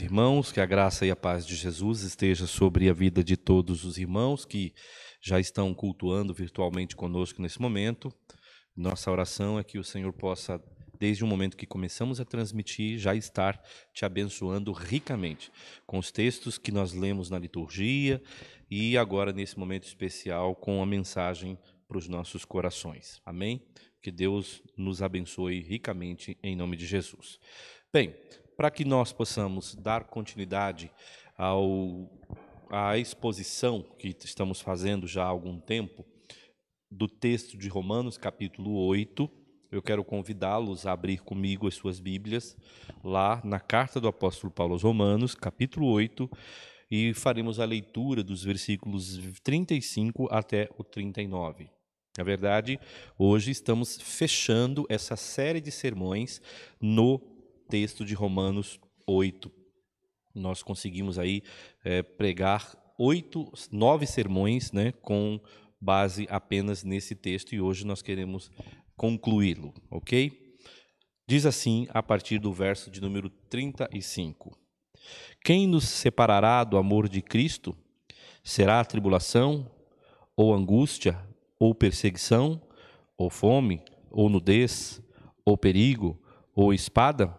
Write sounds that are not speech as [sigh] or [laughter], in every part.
Irmãos, que a graça e a paz de Jesus esteja sobre a vida de todos os irmãos que já estão cultuando virtualmente conosco nesse momento. Nossa oração é que o Senhor possa, desde o momento que começamos a transmitir, já estar te abençoando ricamente com os textos que nós lemos na liturgia e agora nesse momento especial com a mensagem para os nossos corações. Amém? Que Deus nos abençoe ricamente em nome de Jesus. Bem, para que nós possamos dar continuidade ao, à exposição que estamos fazendo já há algum tempo do texto de Romanos, capítulo 8, eu quero convidá-los a abrir comigo as suas Bíblias lá na carta do apóstolo Paulo aos Romanos, capítulo 8, e faremos a leitura dos versículos 35 até o 39. Na verdade, hoje estamos fechando essa série de sermões no texto de Romanos 8. Nós conseguimos aí é, pregar oito, nove sermões, né, com base apenas nesse texto e hoje nós queremos concluí-lo, ok? Diz assim a partir do verso de número 35: Quem nos separará do amor de Cristo? Será tribulação, ou angústia, ou perseguição, ou fome, ou nudez, ou perigo, ou espada?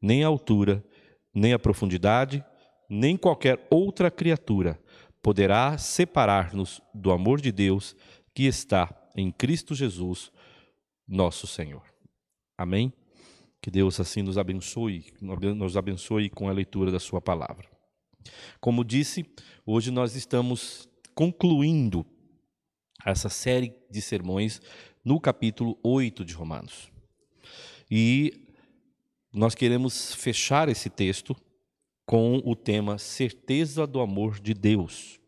nem a altura, nem a profundidade, nem qualquer outra criatura poderá separar-nos do amor de Deus que está em Cristo Jesus, nosso Senhor. Amém? Que Deus assim nos abençoe, nos abençoe com a leitura da sua palavra. Como disse, hoje nós estamos concluindo essa série de sermões no capítulo 8 de Romanos. E nós queremos fechar esse texto com o tema certeza do amor de Deus.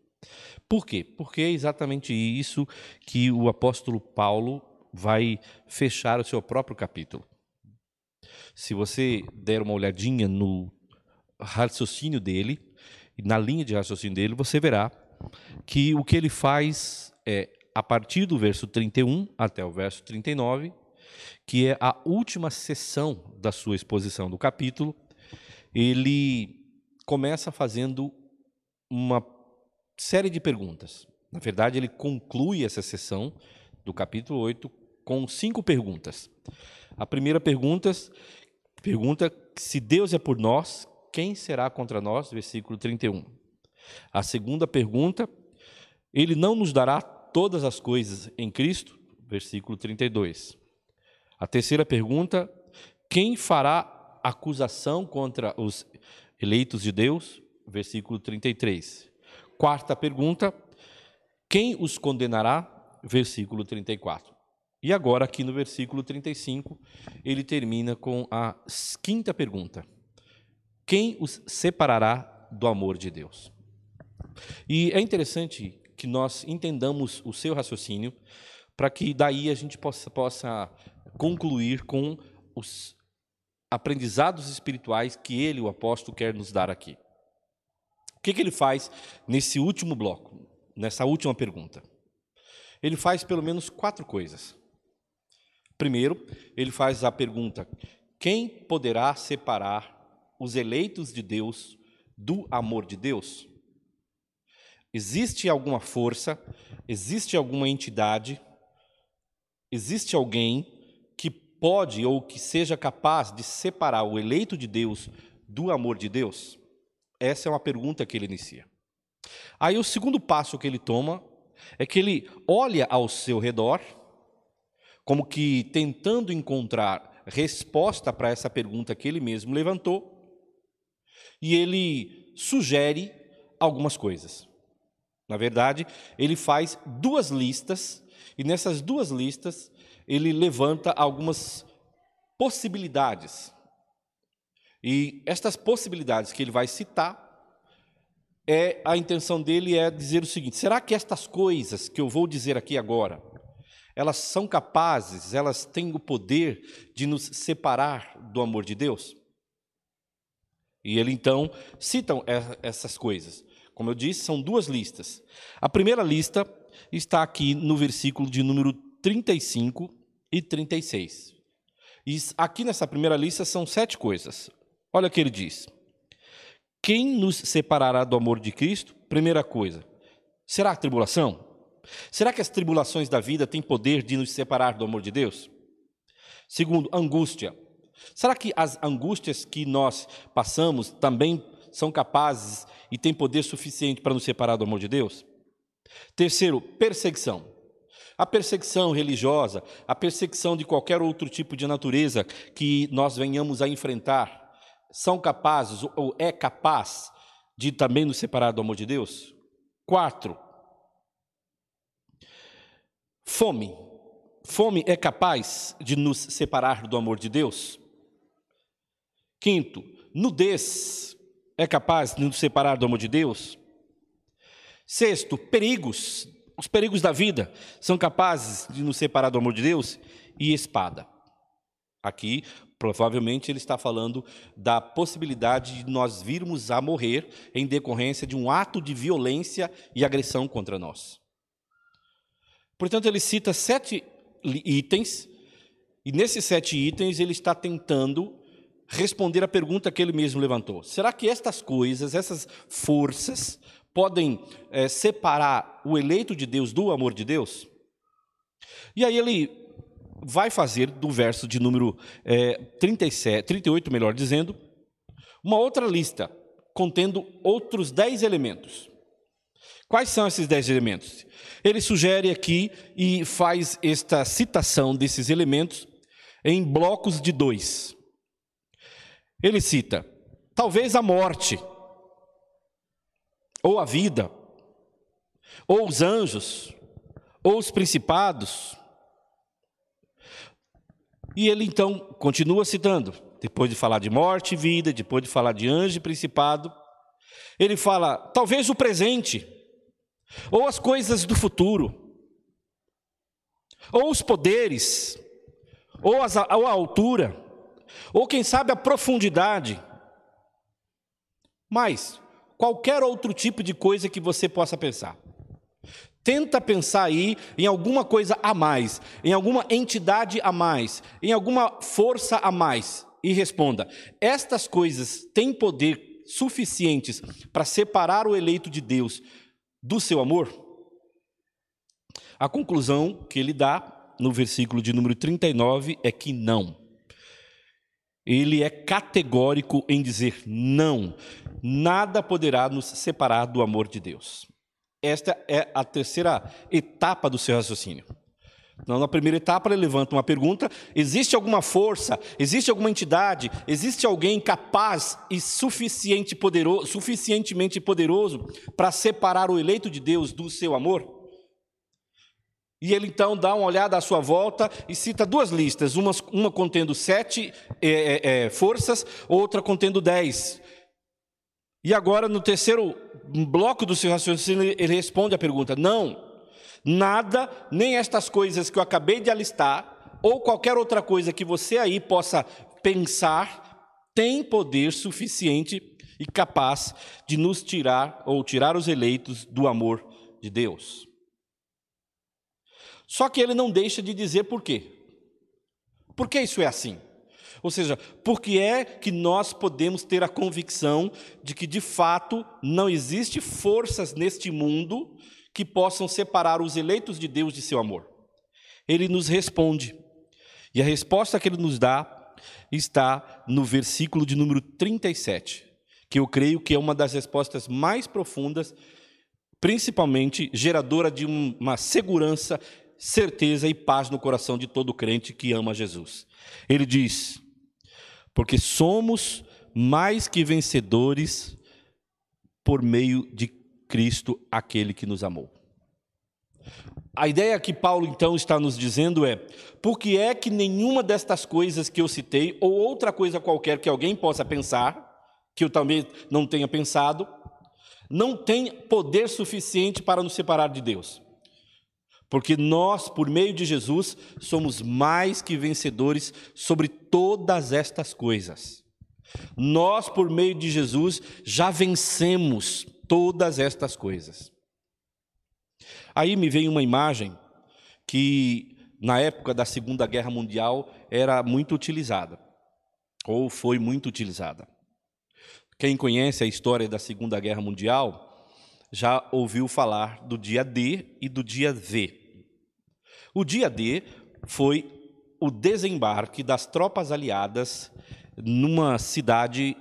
Por quê? Porque é exatamente isso que o apóstolo Paulo vai fechar o seu próprio capítulo. Se você der uma olhadinha no raciocínio dele, na linha de raciocínio dele, você verá que o que ele faz é, a partir do verso 31 até o verso 39, que é a última sessão da sua exposição do capítulo, ele começa fazendo uma série de perguntas. Na verdade, ele conclui essa sessão do capítulo 8 com cinco perguntas. A primeira pergunta pergunta se Deus é por nós, quem será contra nós? Versículo 31. A segunda pergunta, ele não nos dará todas as coisas em Cristo? Versículo 32. A terceira pergunta: quem fará acusação contra os eleitos de Deus? Versículo 33. Quarta pergunta: quem os condenará? Versículo 34. E agora, aqui no versículo 35, ele termina com a quinta pergunta: Quem os separará do amor de Deus? E é interessante que nós entendamos o seu raciocínio, para que daí a gente possa, possa concluir com os aprendizados espirituais que ele, o apóstolo, quer nos dar aqui. O que, que ele faz nesse último bloco, nessa última pergunta? Ele faz pelo menos quatro coisas. Primeiro, ele faz a pergunta: quem poderá separar os eleitos de Deus do amor de Deus? Existe alguma força, existe alguma entidade, existe alguém pode ou que seja capaz de separar o eleito de Deus do amor de Deus? Essa é uma pergunta que ele inicia. Aí o segundo passo que ele toma é que ele olha ao seu redor, como que tentando encontrar resposta para essa pergunta que ele mesmo levantou, e ele sugere algumas coisas. Na verdade, ele faz duas listas, e nessas duas listas ele levanta algumas possibilidades. E estas possibilidades que ele vai citar é a intenção dele é dizer o seguinte: será que estas coisas que eu vou dizer aqui agora, elas são capazes, elas têm o poder de nos separar do amor de Deus? E ele então cita essas coisas. Como eu disse, são duas listas. A primeira lista está aqui no versículo de número 35 e 36. E aqui nessa primeira lista são sete coisas. Olha o que ele diz. Quem nos separará do amor de Cristo? Primeira coisa, será a tribulação? Será que as tribulações da vida têm poder de nos separar do amor de Deus? Segundo, angústia. Será que as angústias que nós passamos também são capazes e têm poder suficiente para nos separar do amor de Deus? Terceiro, perseguição. A perseguição religiosa, a perseguição de qualquer outro tipo de natureza que nós venhamos a enfrentar, são capazes ou é capaz de também nos separar do amor de Deus? Quatro, fome. Fome é capaz de nos separar do amor de Deus? Quinto, nudez é capaz de nos separar do amor de Deus? Sexto, perigos. Os perigos da vida são capazes de nos separar do amor de Deus? E espada. Aqui, provavelmente, ele está falando da possibilidade de nós virmos a morrer em decorrência de um ato de violência e agressão contra nós. Portanto, ele cita sete itens, e nesses sete itens ele está tentando responder a pergunta que ele mesmo levantou: será que estas coisas, essas forças, podem é, separar o eleito de Deus do amor de Deus? E aí ele vai fazer do verso de número é, 37, 38, melhor dizendo, uma outra lista contendo outros dez elementos. Quais são esses dez elementos? Ele sugere aqui e faz esta citação desses elementos em blocos de dois. Ele cita, talvez a morte, ou a vida, ou os anjos, ou os principados, e ele então continua citando, depois de falar de morte e vida, depois de falar de anjo e principado, ele fala, talvez o presente, ou as coisas do futuro, ou os poderes, ou, as, ou a altura, ou quem sabe a profundidade, mas qualquer outro tipo de coisa que você possa pensar. Tenta pensar aí em alguma coisa a mais, em alguma entidade a mais, em alguma força a mais e responda: estas coisas têm poder suficientes para separar o eleito de Deus do seu amor? A conclusão que ele dá no versículo de número 39 é que não. Ele é categórico em dizer não, nada poderá nos separar do amor de Deus. Esta é a terceira etapa do seu raciocínio. Então, na primeira etapa, ele levanta uma pergunta: existe alguma força, existe alguma entidade, existe alguém capaz e suficiente poderoso, suficientemente poderoso para separar o eleito de Deus do seu amor? E ele então dá uma olhada à sua volta e cita duas listas, uma, uma contendo sete é, é, é forças, outra contendo dez. E agora, no terceiro bloco do seu raciocínio, ele responde a pergunta: não, nada, nem estas coisas que eu acabei de alistar, ou qualquer outra coisa que você aí possa pensar, tem poder suficiente e capaz de nos tirar ou tirar os eleitos do amor de Deus. Só que ele não deixa de dizer por quê. Por que isso é assim? Ou seja, por que é que nós podemos ter a convicção de que de fato não existe forças neste mundo que possam separar os eleitos de Deus de seu amor? Ele nos responde. E a resposta que ele nos dá está no versículo de número 37, que eu creio que é uma das respostas mais profundas, principalmente geradora de uma segurança, certeza e paz no coração de todo crente que ama Jesus. Ele diz: porque somos mais que vencedores por meio de Cristo, aquele que nos amou. A ideia que Paulo então está nos dizendo é: por que é que nenhuma destas coisas que eu citei, ou outra coisa qualquer que alguém possa pensar, que eu também não tenha pensado, não tem poder suficiente para nos separar de Deus. Porque nós, por meio de Jesus, somos mais que vencedores sobre todas estas coisas. Nós, por meio de Jesus, já vencemos todas estas coisas. Aí me veio uma imagem que, na época da Segunda Guerra Mundial, era muito utilizada, ou foi muito utilizada. Quem conhece a história da Segunda Guerra Mundial já ouviu falar do dia D e do dia V. O dia D foi o desembarque das tropas aliadas numa cidade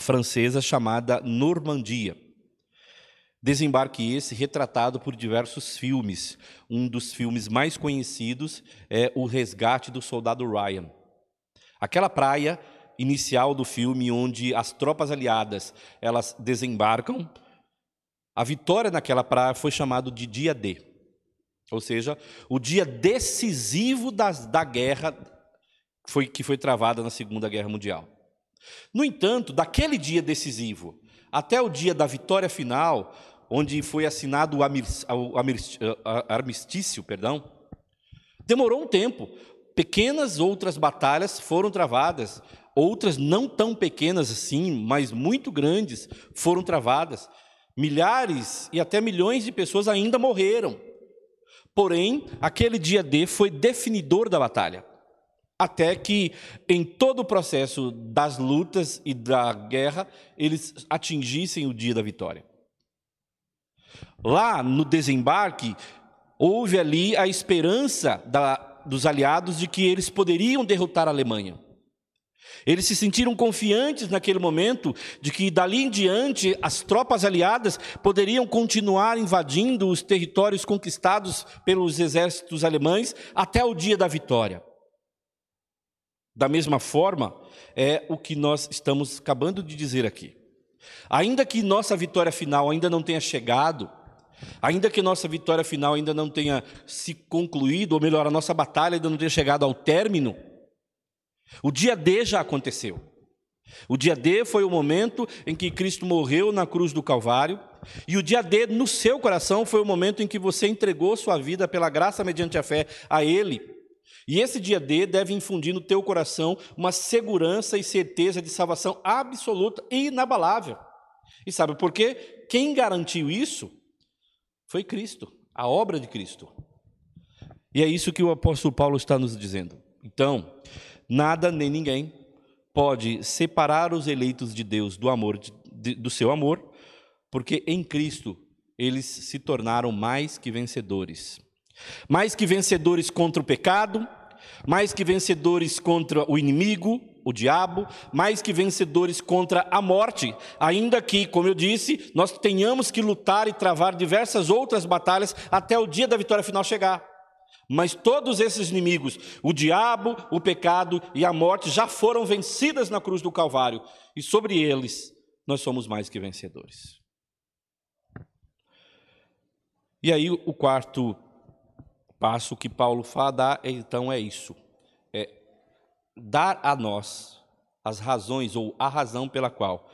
francesa chamada Normandia. Desembarque esse retratado por diversos filmes. Um dos filmes mais conhecidos é O Resgate do Soldado Ryan. Aquela praia inicial do filme onde as tropas aliadas, elas desembarcam, a vitória naquela praia foi chamado de dia D. Ou seja, o dia decisivo das, da guerra foi, que foi travada na Segunda Guerra Mundial. No entanto, daquele dia decisivo até o dia da vitória final, onde foi assinado o armistício, perdão, demorou um tempo. Pequenas outras batalhas foram travadas, outras não tão pequenas assim, mas muito grandes, foram travadas. Milhares e até milhões de pessoas ainda morreram. Porém, aquele dia D foi definidor da batalha. Até que, em todo o processo das lutas e da guerra, eles atingissem o dia da vitória. Lá no desembarque, houve ali a esperança da, dos aliados de que eles poderiam derrotar a Alemanha. Eles se sentiram confiantes naquele momento de que dali em diante as tropas aliadas poderiam continuar invadindo os territórios conquistados pelos exércitos alemães até o dia da vitória. Da mesma forma, é o que nós estamos acabando de dizer aqui. Ainda que nossa vitória final ainda não tenha chegado, ainda que nossa vitória final ainda não tenha se concluído, ou melhor, a nossa batalha ainda não tenha chegado ao término, o dia D já aconteceu. O dia D foi o momento em que Cristo morreu na cruz do Calvário, e o dia D no seu coração foi o momento em que você entregou sua vida pela graça mediante a fé a Ele. E esse dia D deve infundir no teu coração uma segurança e certeza de salvação absoluta e inabalável. E sabe por quê? Quem garantiu isso foi Cristo, a obra de Cristo. E é isso que o apóstolo Paulo está nos dizendo. Então, nada nem ninguém pode separar os eleitos de Deus do amor de, do seu amor, porque em Cristo eles se tornaram mais que vencedores. Mais que vencedores contra o pecado, mais que vencedores contra o inimigo, o diabo, mais que vencedores contra a morte, ainda que, como eu disse, nós tenhamos que lutar e travar diversas outras batalhas até o dia da vitória final chegar. Mas todos esses inimigos, o diabo, o pecado e a morte, já foram vencidas na cruz do Calvário, e sobre eles nós somos mais que vencedores. E aí, o quarto passo que Paulo fala, então, é isso: é dar a nós as razões ou a razão pela qual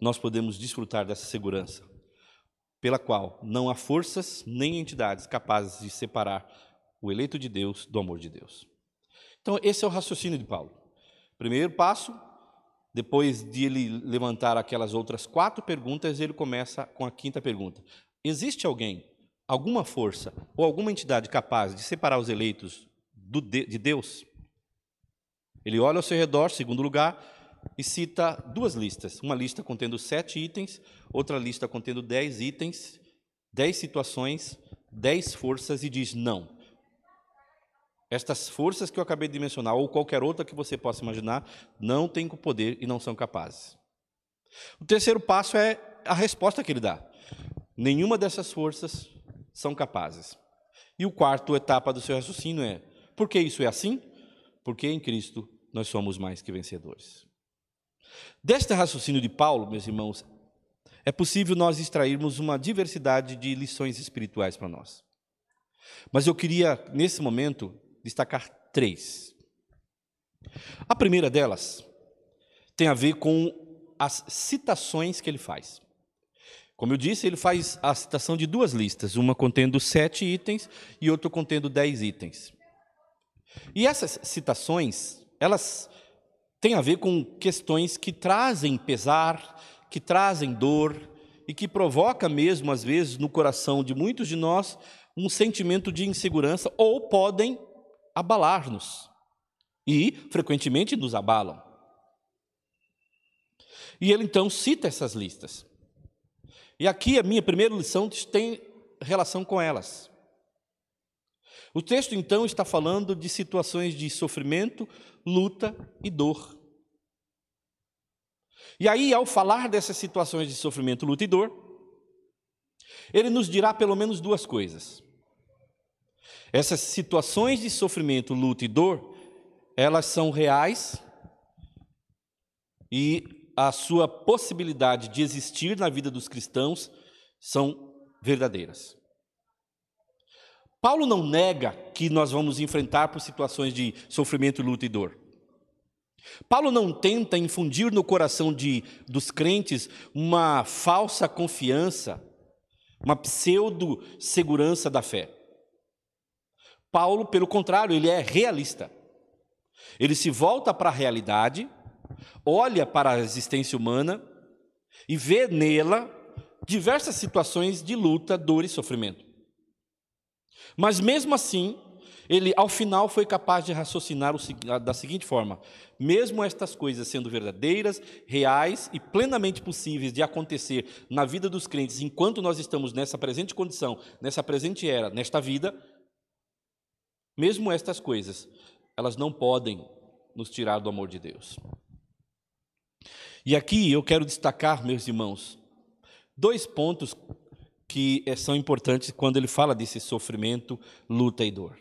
nós podemos desfrutar dessa segurança, pela qual não há forças nem entidades capazes de separar o eleito de Deus do amor de Deus. Então, esse é o raciocínio de Paulo. Primeiro passo, depois de ele levantar aquelas outras quatro perguntas, ele começa com a quinta pergunta: Existe alguém, alguma força ou alguma entidade capaz de separar os eleitos de Deus? Ele olha ao seu redor, segundo lugar, e cita duas listas: uma lista contendo sete itens, outra lista contendo dez itens, dez situações, dez forças, e diz: não. Estas forças que eu acabei de mencionar, ou qualquer outra que você possa imaginar, não têm poder e não são capazes. O terceiro passo é a resposta que ele dá. Nenhuma dessas forças são capazes. E o quarto etapa do seu raciocínio é: por que isso é assim? Porque em Cristo nós somos mais que vencedores. Deste raciocínio de Paulo, meus irmãos, é possível nós extrairmos uma diversidade de lições espirituais para nós. Mas eu queria, nesse momento, destacar três. A primeira delas tem a ver com as citações que ele faz. Como eu disse, ele faz a citação de duas listas, uma contendo sete itens e outra contendo dez itens. E essas citações, elas têm a ver com questões que trazem pesar, que trazem dor e que provoca mesmo, às vezes, no coração de muitos de nós, um sentimento de insegurança ou podem abalar-nos. E, frequentemente, nos abalam. E ele então cita essas listas. E aqui a minha primeira lição tem relação com elas. O texto então está falando de situações de sofrimento, luta e dor. E aí, ao falar dessas situações de sofrimento, luta e dor, ele nos dirá pelo menos duas coisas. Essas situações de sofrimento, luta e dor, elas são reais e a sua possibilidade de existir na vida dos cristãos são verdadeiras. Paulo não nega que nós vamos enfrentar por situações de sofrimento, luta e dor. Paulo não tenta infundir no coração de, dos crentes uma falsa confiança, uma pseudo-segurança da fé. Paulo, pelo contrário, ele é realista. Ele se volta para a realidade, olha para a existência humana e vê nela diversas situações de luta, dor e sofrimento. Mas mesmo assim, ele ao final foi capaz de raciocinar da seguinte forma: mesmo estas coisas sendo verdadeiras, reais e plenamente possíveis de acontecer na vida dos crentes enquanto nós estamos nessa presente condição, nessa presente era, nesta vida, mesmo estas coisas, elas não podem nos tirar do amor de Deus. E aqui eu quero destacar, meus irmãos, dois pontos que eh, são importantes quando ele fala desse sofrimento, luta e dor.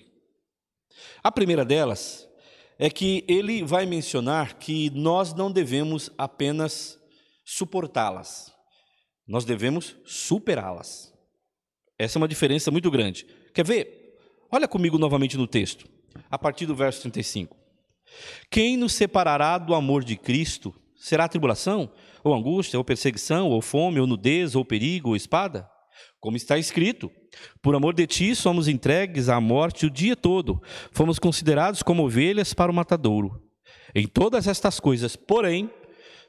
A primeira delas é que ele vai mencionar que nós não devemos apenas suportá-las, nós devemos superá-las. Essa é uma diferença muito grande. Quer ver? Olha comigo novamente no texto, a partir do verso 35. Quem nos separará do amor de Cristo? Será tribulação, ou angústia, ou perseguição, ou fome, ou nudez, ou perigo, ou espada? Como está escrito: Por amor de ti somos entregues à morte o dia todo, fomos considerados como ovelhas para o matadouro. Em todas estas coisas, porém,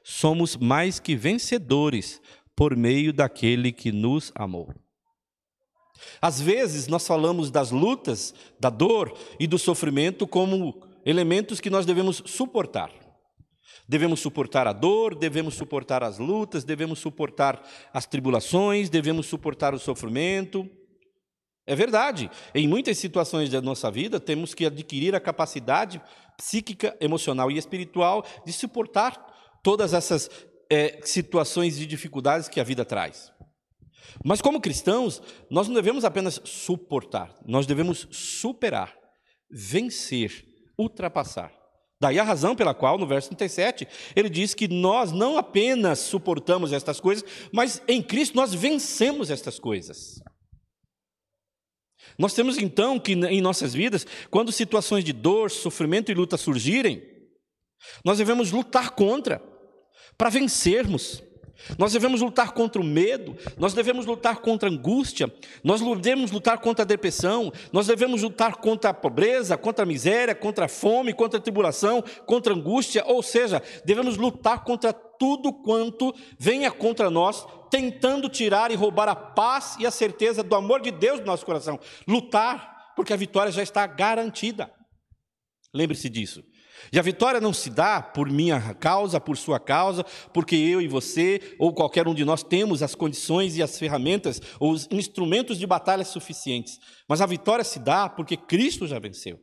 somos mais que vencedores por meio daquele que nos amou. Às vezes nós falamos das lutas, da dor e do sofrimento como elementos que nós devemos suportar. Devemos suportar a dor, devemos suportar as lutas, devemos suportar as tribulações, devemos suportar o sofrimento. É verdade, em muitas situações da nossa vida temos que adquirir a capacidade psíquica, emocional e espiritual de suportar todas essas é, situações de dificuldades que a vida traz. Mas como cristãos, nós não devemos apenas suportar, nós devemos superar, vencer, ultrapassar. Daí a razão pela qual, no verso 37, ele diz que nós não apenas suportamos estas coisas, mas em Cristo nós vencemos estas coisas. Nós temos então que em nossas vidas, quando situações de dor, sofrimento e luta surgirem, nós devemos lutar contra, para vencermos. Nós devemos lutar contra o medo, nós devemos lutar contra a angústia, nós devemos lutar contra a depressão, nós devemos lutar contra a pobreza, contra a miséria, contra a fome, contra a tribulação, contra a angústia, ou seja, devemos lutar contra tudo quanto venha contra nós, tentando tirar e roubar a paz e a certeza do amor de Deus no nosso coração. Lutar, porque a vitória já está garantida. Lembre-se disso. E a vitória não se dá por minha causa, por sua causa, porque eu e você, ou qualquer um de nós, temos as condições e as ferramentas, ou os instrumentos de batalha suficientes. Mas a vitória se dá porque Cristo já venceu.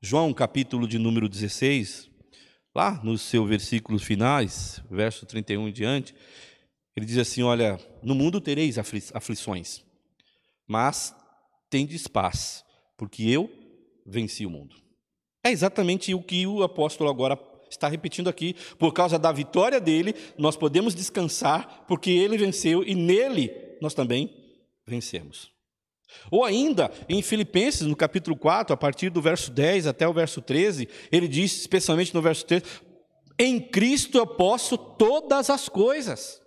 João, capítulo de número 16, lá nos seus versículos finais, verso 31 em diante, ele diz assim: Olha, no mundo tereis aflições, mas tendes paz, porque eu venci o mundo. É exatamente o que o apóstolo agora está repetindo aqui. Por causa da vitória dele, nós podemos descansar, porque ele venceu e nele nós também vencemos. Ou ainda, em Filipenses, no capítulo 4, a partir do verso 10 até o verso 13, ele diz, especialmente no verso 13, Em Cristo eu posso todas as coisas.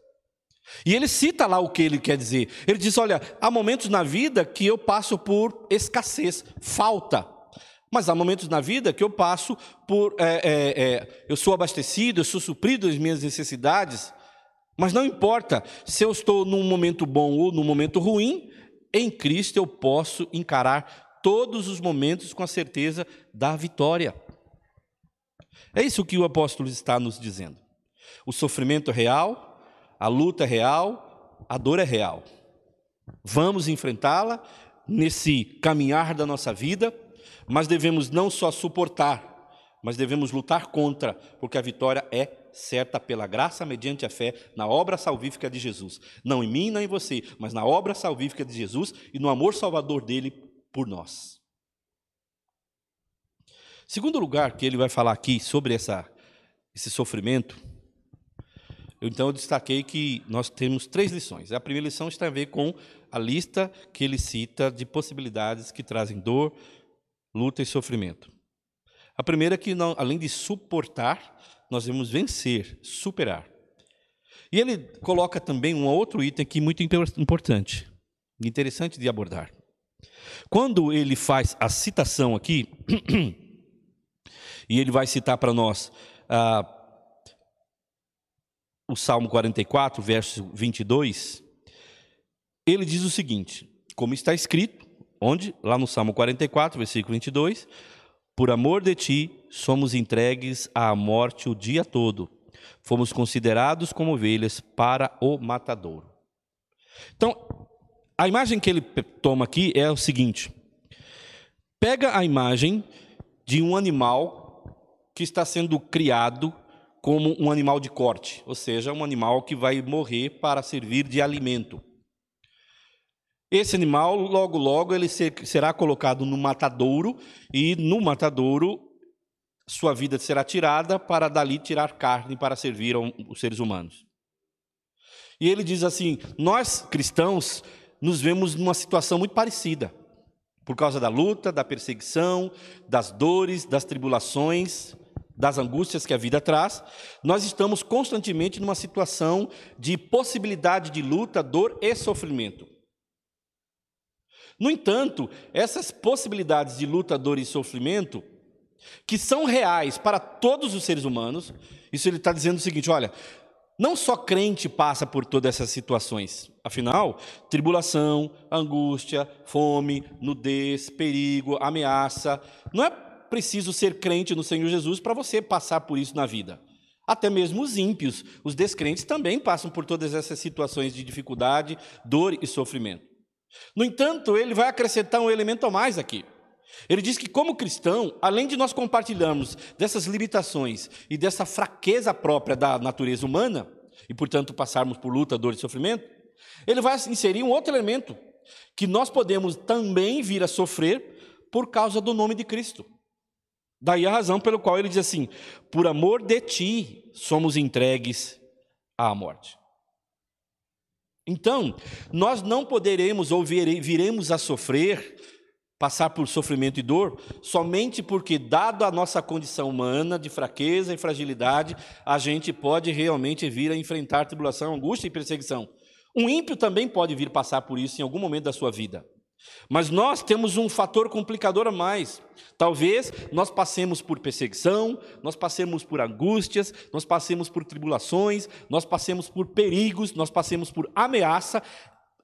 E ele cita lá o que ele quer dizer. Ele diz: Olha, há momentos na vida que eu passo por escassez, falta. Mas há momentos na vida que eu passo por. É, é, é, eu sou abastecido, eu sou suprido das minhas necessidades. Mas não importa se eu estou num momento bom ou num momento ruim, em Cristo eu posso encarar todos os momentos com a certeza da vitória. É isso que o apóstolo está nos dizendo. O sofrimento é real, a luta é real, a dor é real. Vamos enfrentá-la nesse caminhar da nossa vida mas devemos não só suportar, mas devemos lutar contra, porque a vitória é certa pela graça mediante a fé na obra salvífica de Jesus. Não em mim, não em você, mas na obra salvífica de Jesus e no amor salvador dele por nós. Segundo lugar que ele vai falar aqui sobre essa, esse sofrimento, eu, então eu destaquei que nós temos três lições. A primeira lição está a ver com a lista que ele cita de possibilidades que trazem dor, luta e sofrimento. A primeira é que, não, além de suportar, nós devemos vencer, superar. E ele coloca também um outro item aqui muito importante, interessante de abordar. Quando ele faz a citação aqui, [clears throat] e ele vai citar para nós ah, o Salmo 44, verso 22, ele diz o seguinte: como está escrito, Onde? Lá no Salmo 44, versículo 22. Por amor de ti, somos entregues à morte o dia todo. Fomos considerados como ovelhas para o matadouro. Então, a imagem que ele toma aqui é o seguinte: pega a imagem de um animal que está sendo criado como um animal de corte, ou seja, um animal que vai morrer para servir de alimento. Esse animal, logo, logo, ele será colocado no matadouro, e no matadouro, sua vida será tirada para dali tirar carne para servir aos seres humanos. E ele diz assim: nós cristãos nos vemos numa situação muito parecida, por causa da luta, da perseguição, das dores, das tribulações, das angústias que a vida traz, nós estamos constantemente numa situação de possibilidade de luta, dor e sofrimento. No entanto, essas possibilidades de luta, dor e sofrimento, que são reais para todos os seres humanos, isso ele está dizendo o seguinte: olha, não só crente passa por todas essas situações, afinal, tribulação, angústia, fome, nudez, perigo, ameaça, não é preciso ser crente no Senhor Jesus para você passar por isso na vida. Até mesmo os ímpios, os descrentes também passam por todas essas situações de dificuldade, dor e sofrimento. No entanto, ele vai acrescentar um elemento a mais aqui. Ele diz que, como cristão, além de nós compartilharmos dessas limitações e dessa fraqueza própria da natureza humana, e portanto passarmos por luta, dor e sofrimento, ele vai inserir um outro elemento, que nós podemos também vir a sofrer por causa do nome de Cristo. Daí a razão pelo qual ele diz assim: por amor de ti somos entregues à morte. Então, nós não poderemos ou viremos a sofrer, passar por sofrimento e dor, somente porque, dado a nossa condição humana de fraqueza e fragilidade, a gente pode realmente vir a enfrentar tribulação, angústia e perseguição. Um ímpio também pode vir passar por isso em algum momento da sua vida. Mas nós temos um fator complicador a mais. Talvez nós passemos por perseguição, nós passemos por angústias, nós passemos por tribulações, nós passemos por perigos, nós passemos por ameaça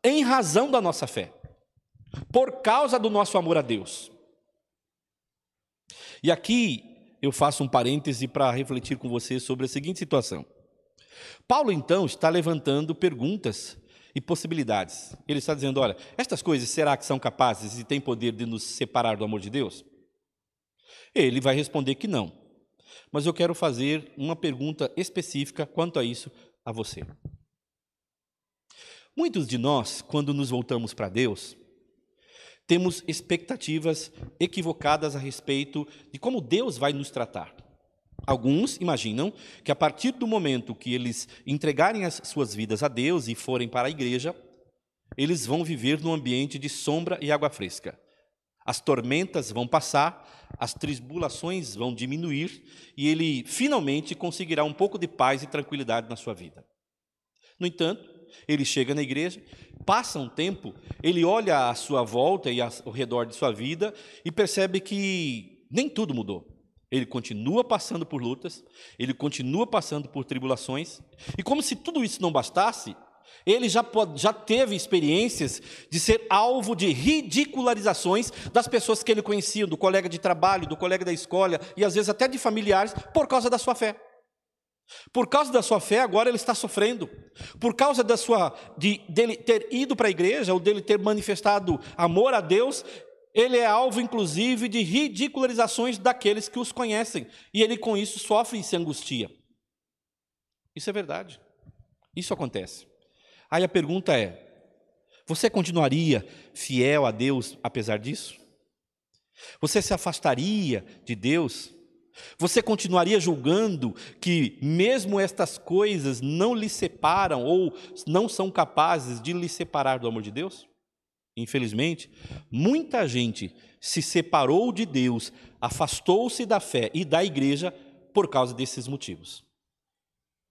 em razão da nossa fé, por causa do nosso amor a Deus. E aqui eu faço um parêntese para refletir com você sobre a seguinte situação. Paulo então está levantando perguntas e possibilidades. Ele está dizendo: olha, estas coisas será que são capazes e têm poder de nos separar do amor de Deus? Ele vai responder que não. Mas eu quero fazer uma pergunta específica quanto a isso a você. Muitos de nós, quando nos voltamos para Deus, temos expectativas equivocadas a respeito de como Deus vai nos tratar. Alguns imaginam que a partir do momento que eles entregarem as suas vidas a Deus e forem para a igreja, eles vão viver num ambiente de sombra e água fresca. as tormentas vão passar, as tribulações vão diminuir e ele finalmente conseguirá um pouco de paz e tranquilidade na sua vida. No entanto, ele chega na igreja, passa um tempo, ele olha à sua volta e ao redor de sua vida e percebe que nem tudo mudou. Ele continua passando por lutas, ele continua passando por tribulações, e como se tudo isso não bastasse, ele já, pode, já teve experiências de ser alvo de ridicularizações das pessoas que ele conhecia, do colega de trabalho, do colega da escola e às vezes até de familiares, por causa da sua fé. Por causa da sua fé, agora ele está sofrendo. Por causa da sua de dele ter ido para a igreja ou dele ter manifestado amor a Deus, ele é alvo inclusive de ridicularizações daqueles que os conhecem, e ele com isso sofre e se angustia. Isso é verdade. Isso acontece. Aí a pergunta é: você continuaria fiel a Deus apesar disso? Você se afastaria de Deus você continuaria julgando que, mesmo estas coisas não lhe separam ou não são capazes de lhe separar do amor de Deus? Infelizmente, muita gente se separou de Deus, afastou-se da fé e da igreja por causa desses motivos.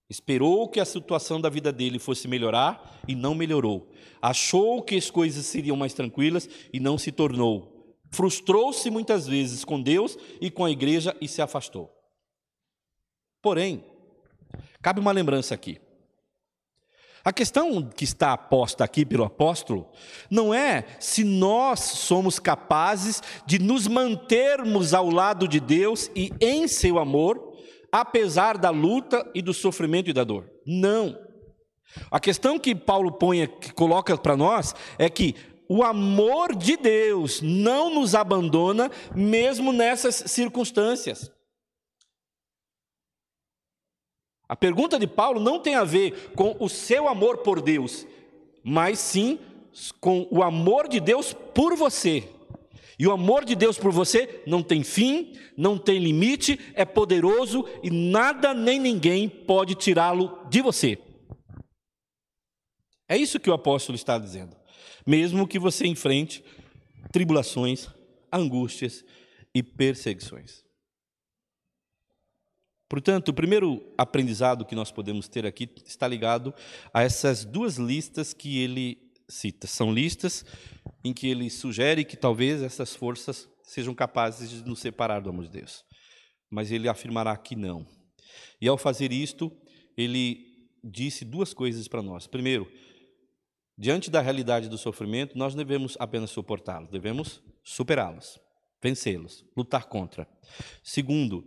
Esperou que a situação da vida dele fosse melhorar e não melhorou. Achou que as coisas seriam mais tranquilas e não se tornou. Frustrou-se muitas vezes com Deus e com a igreja e se afastou. Porém, cabe uma lembrança aqui. A questão que está posta aqui pelo apóstolo não é se nós somos capazes de nos mantermos ao lado de Deus e em seu amor, apesar da luta e do sofrimento e da dor. Não. A questão que Paulo põe, que coloca para nós, é que o amor de Deus não nos abandona, mesmo nessas circunstâncias. A pergunta de Paulo não tem a ver com o seu amor por Deus, mas sim com o amor de Deus por você. E o amor de Deus por você não tem fim, não tem limite, é poderoso e nada nem ninguém pode tirá-lo de você. É isso que o apóstolo está dizendo mesmo que você enfrente tribulações, angústias e perseguições. Portanto, o primeiro aprendizado que nós podemos ter aqui está ligado a essas duas listas que ele cita. São listas em que ele sugere que talvez essas forças sejam capazes de nos separar do amor de Deus. Mas ele afirmará que não. E ao fazer isto, ele disse duas coisas para nós. Primeiro, Diante da realidade do sofrimento, nós devemos apenas suportá-los, devemos superá-los, vencê-los, lutar contra. Segundo,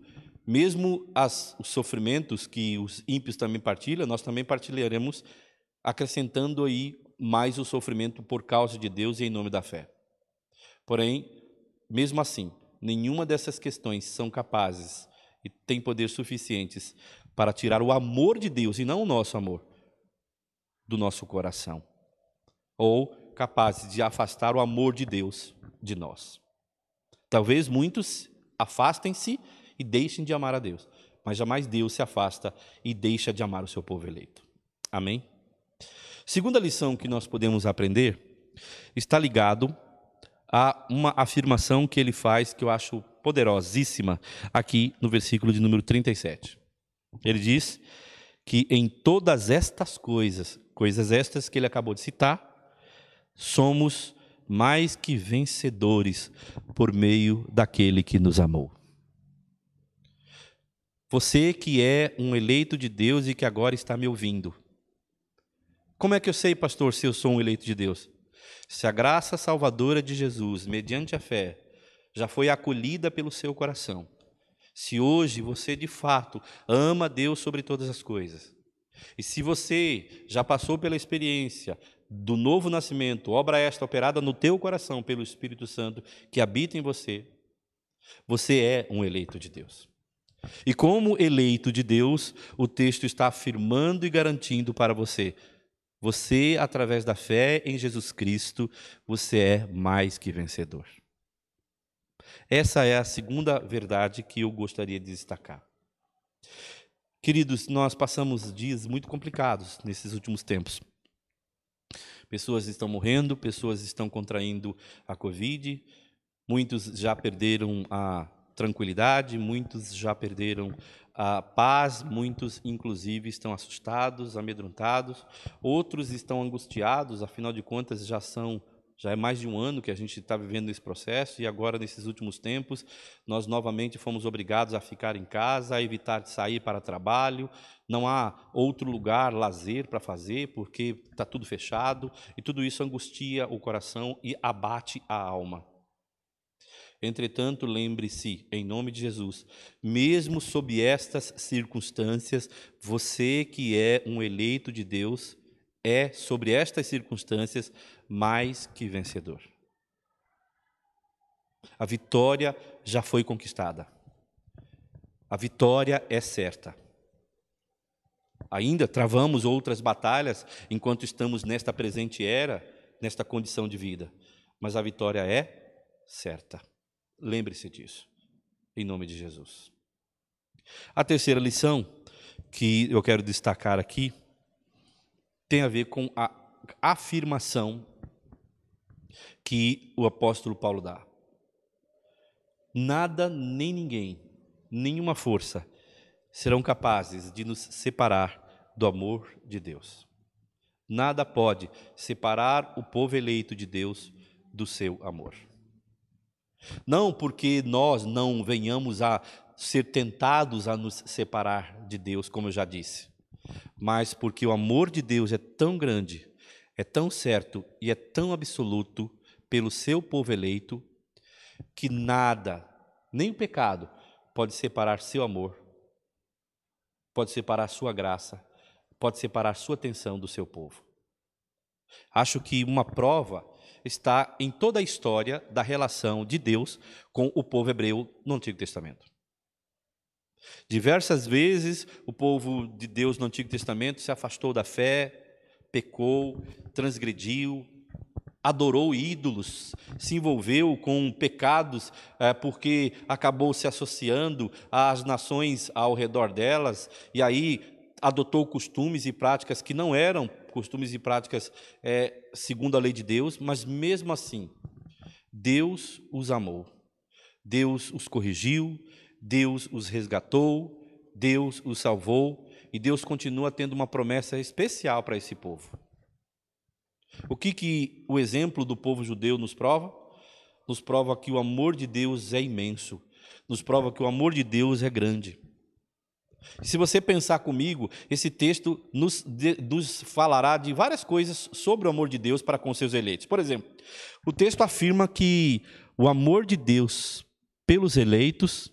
mesmo as, os sofrimentos que os ímpios também partilham, nós também partilharemos, acrescentando aí mais o sofrimento por causa de Deus e em nome da fé. Porém, mesmo assim, nenhuma dessas questões são capazes e têm poder suficientes para tirar o amor de Deus e não o nosso amor do nosso coração ou capazes de afastar o amor de Deus de nós. Talvez muitos afastem-se e deixem de amar a Deus, mas jamais Deus se afasta e deixa de amar o seu povo eleito. Amém? Segunda lição que nós podemos aprender está ligado a uma afirmação que ele faz que eu acho poderosíssima aqui no versículo de número 37. Ele diz que em todas estas coisas, coisas estas que ele acabou de citar, somos mais que vencedores por meio daquele que nos amou. Você que é um eleito de Deus e que agora está me ouvindo. Como é que eu sei, pastor, se eu sou um eleito de Deus? Se a graça salvadora de Jesus, mediante a fé, já foi acolhida pelo seu coração. Se hoje você de fato ama Deus sobre todas as coisas. E se você já passou pela experiência do novo nascimento, obra esta operada no teu coração pelo Espírito Santo que habita em você, você é um eleito de Deus. E como eleito de Deus, o texto está afirmando e garantindo para você: você, através da fé em Jesus Cristo, você é mais que vencedor. Essa é a segunda verdade que eu gostaria de destacar. Queridos, nós passamos dias muito complicados nesses últimos tempos. Pessoas estão morrendo, pessoas estão contraindo a Covid, Muitos já perderam a tranquilidade, muitos já perderam a paz, muitos, inclusive, estão assustados, amedrontados, outros estão angustiados, afinal de contas, já são. Já é mais de um ano que a gente está vivendo esse processo, e agora, nesses últimos tempos, nós novamente fomos obrigados a ficar em casa, a evitar sair para trabalho. Não há outro lugar, lazer para fazer, porque está tudo fechado, e tudo isso angustia o coração e abate a alma. Entretanto, lembre-se, em nome de Jesus, mesmo sob estas circunstâncias, você que é um eleito de Deus, é, sobre estas circunstâncias, mais que vencedor. A vitória já foi conquistada. A vitória é certa. Ainda travamos outras batalhas enquanto estamos nesta presente era, nesta condição de vida, mas a vitória é certa. Lembre-se disso, em nome de Jesus. A terceira lição que eu quero destacar aqui tem a ver com a afirmação que o apóstolo Paulo dá. Nada nem ninguém, nenhuma força serão capazes de nos separar do amor de Deus. Nada pode separar o povo eleito de Deus do seu amor. Não porque nós não venhamos a ser tentados a nos separar de Deus, como eu já disse, mas porque o amor de Deus é tão grande, é tão certo e é tão absoluto pelo seu povo eleito, que nada, nem o pecado, pode separar seu amor, pode separar sua graça, pode separar sua atenção do seu povo. Acho que uma prova está em toda a história da relação de Deus com o povo hebreu no Antigo Testamento. Diversas vezes o povo de Deus no Antigo Testamento se afastou da fé, pecou, transgrediu, adorou ídolos, se envolveu com pecados é, porque acabou se associando às nações ao redor delas e aí adotou costumes e práticas que não eram costumes e práticas é, segundo a lei de Deus, mas mesmo assim, Deus os amou, Deus os corrigiu, Deus os resgatou, Deus os salvou e Deus continua tendo uma promessa especial para esse povo. O que, que o exemplo do povo judeu nos prova? Nos prova que o amor de Deus é imenso, nos prova que o amor de Deus é grande. Se você pensar comigo, esse texto nos, de, nos, falará de várias coisas sobre o amor de Deus para com seus eleitos. Por exemplo, o texto afirma que o amor de Deus pelos eleitos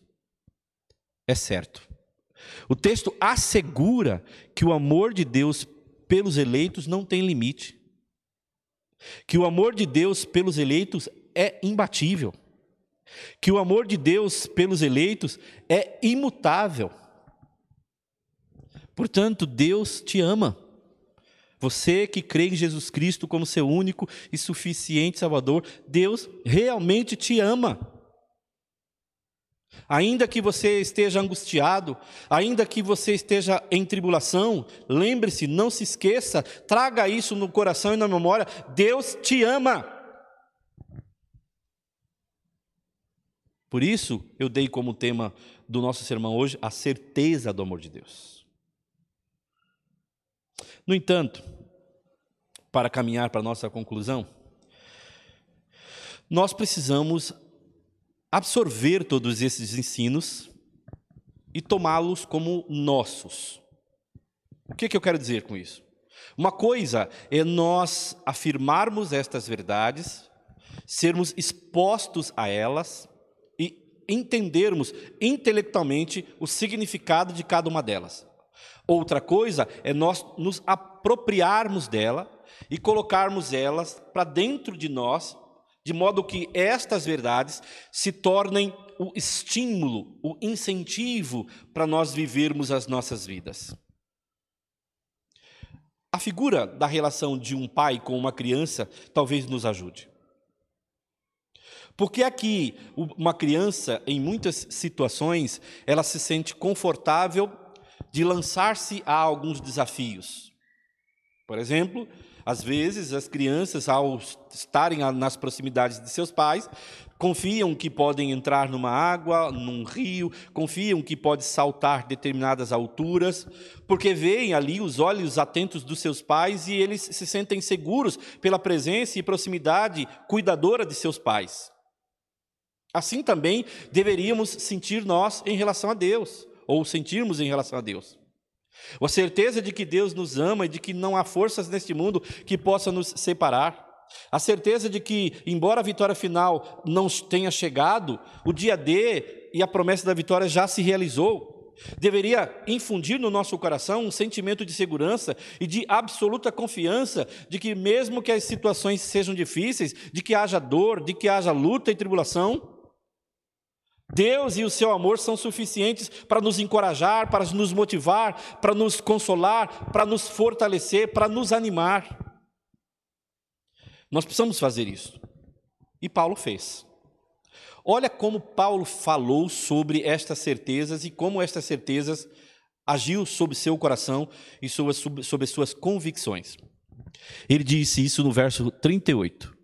é certo. O texto assegura que o amor de Deus pelos eleitos não tem limite. Que o amor de Deus pelos eleitos é imbatível. Que o amor de Deus pelos eleitos é imutável. Portanto, Deus te ama. Você que crê em Jesus Cristo como seu único e suficiente Salvador, Deus realmente te ama. Ainda que você esteja angustiado, ainda que você esteja em tribulação, lembre-se, não se esqueça, traga isso no coração e na memória: Deus te ama. Por isso, eu dei como tema do nosso sermão hoje a certeza do amor de Deus. No entanto, para caminhar para a nossa conclusão, nós precisamos absorver todos esses ensinos e tomá-los como nossos. O que, que eu quero dizer com isso? Uma coisa é nós afirmarmos estas verdades, sermos expostos a elas e entendermos intelectualmente o significado de cada uma delas. Outra coisa é nós nos apropriarmos dela e colocarmos elas para dentro de nós, de modo que estas verdades se tornem o estímulo, o incentivo para nós vivermos as nossas vidas. A figura da relação de um pai com uma criança talvez nos ajude. Porque aqui uma criança, em muitas situações, ela se sente confortável de lançar-se a alguns desafios. Por exemplo, às vezes as crianças, ao estarem nas proximidades de seus pais, Confiam que podem entrar numa água, num rio, confiam que pode saltar determinadas alturas, porque veem ali os olhos atentos dos seus pais e eles se sentem seguros pela presença e proximidade cuidadora de seus pais. Assim também deveríamos sentir nós em relação a Deus, ou sentirmos em relação a Deus. A certeza de que Deus nos ama e de que não há forças neste mundo que possam nos separar. A certeza de que, embora a vitória final não tenha chegado, o dia D e a promessa da vitória já se realizou. Deveria infundir no nosso coração um sentimento de segurança e de absoluta confiança de que, mesmo que as situações sejam difíceis, de que haja dor, de que haja luta e tribulação, Deus e o seu amor são suficientes para nos encorajar, para nos motivar, para nos consolar, para nos fortalecer, para nos animar. Nós precisamos fazer isso. E Paulo fez. Olha como Paulo falou sobre estas certezas e como estas certezas agiu sobre seu coração e sobre, sobre suas convicções. Ele disse isso no verso 38.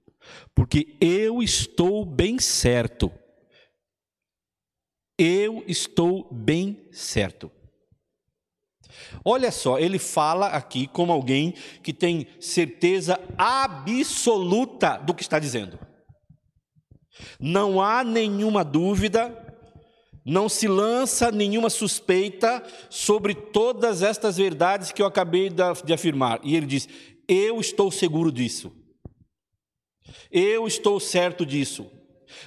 Porque eu estou bem certo. Eu estou bem certo Olha só, ele fala aqui como alguém que tem certeza absoluta do que está dizendo. Não há nenhuma dúvida, não se lança nenhuma suspeita sobre todas estas verdades que eu acabei de afirmar. E ele diz: Eu estou seguro disso. Eu estou certo disso.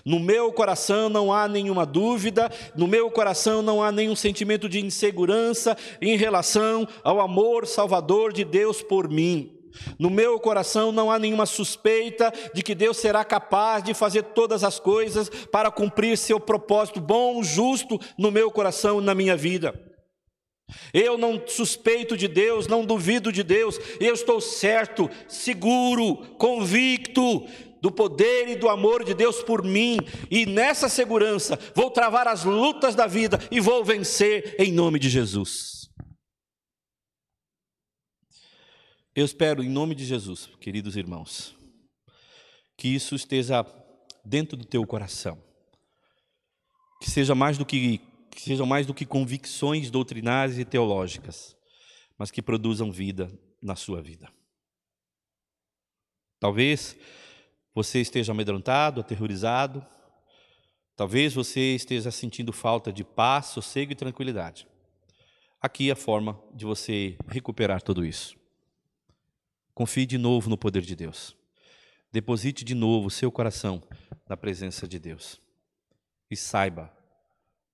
No meu coração não há nenhuma dúvida, no meu coração não há nenhum sentimento de insegurança em relação ao amor salvador de Deus por mim. No meu coração não há nenhuma suspeita de que Deus será capaz de fazer todas as coisas para cumprir seu propósito bom, justo no meu coração e na minha vida. Eu não suspeito de Deus, não duvido de Deus, eu estou certo, seguro, convicto do poder e do amor de Deus por mim, e nessa segurança vou travar as lutas da vida e vou vencer em nome de Jesus. Eu espero, em nome de Jesus, queridos irmãos, que isso esteja dentro do teu coração, que seja mais do que, que sejam mais do que convicções doutrinárias e teológicas, mas que produzam vida na sua vida. Talvez você esteja amedrontado, aterrorizado. Talvez você esteja sentindo falta de paz, sossego e tranquilidade. Aqui é a forma de você recuperar tudo isso. Confie de novo no poder de Deus. Deposite de novo o seu coração na presença de Deus. E saiba,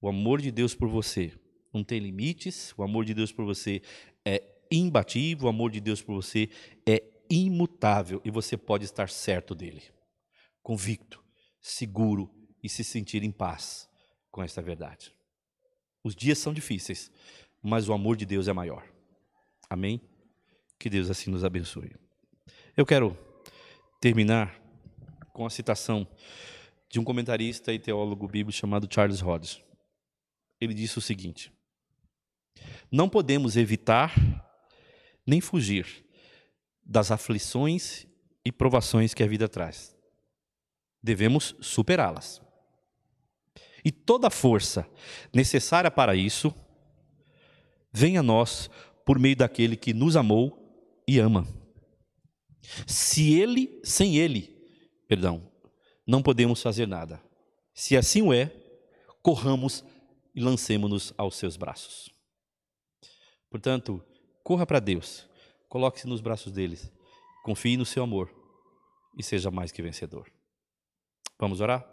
o amor de Deus por você não tem limites, o amor de Deus por você é imbatível, o amor de Deus por você é imutável e você pode estar certo dele, convicto, seguro e se sentir em paz com esta verdade. Os dias são difíceis, mas o amor de Deus é maior. Amém? Que Deus assim nos abençoe. Eu quero terminar com a citação de um comentarista e teólogo bíblico chamado Charles Rhodes. Ele disse o seguinte: Não podemos evitar nem fugir das aflições e provações que a vida traz. Devemos superá-las. E toda força necessária para isso vem a nós por meio daquele que nos amou e ama. Se ele, sem ele, perdão, não podemos fazer nada. Se assim o é, corramos e lancemos-nos aos seus braços. Portanto, corra para Deus Coloque-se nos braços deles. Confie no seu amor e seja mais que vencedor. Vamos orar?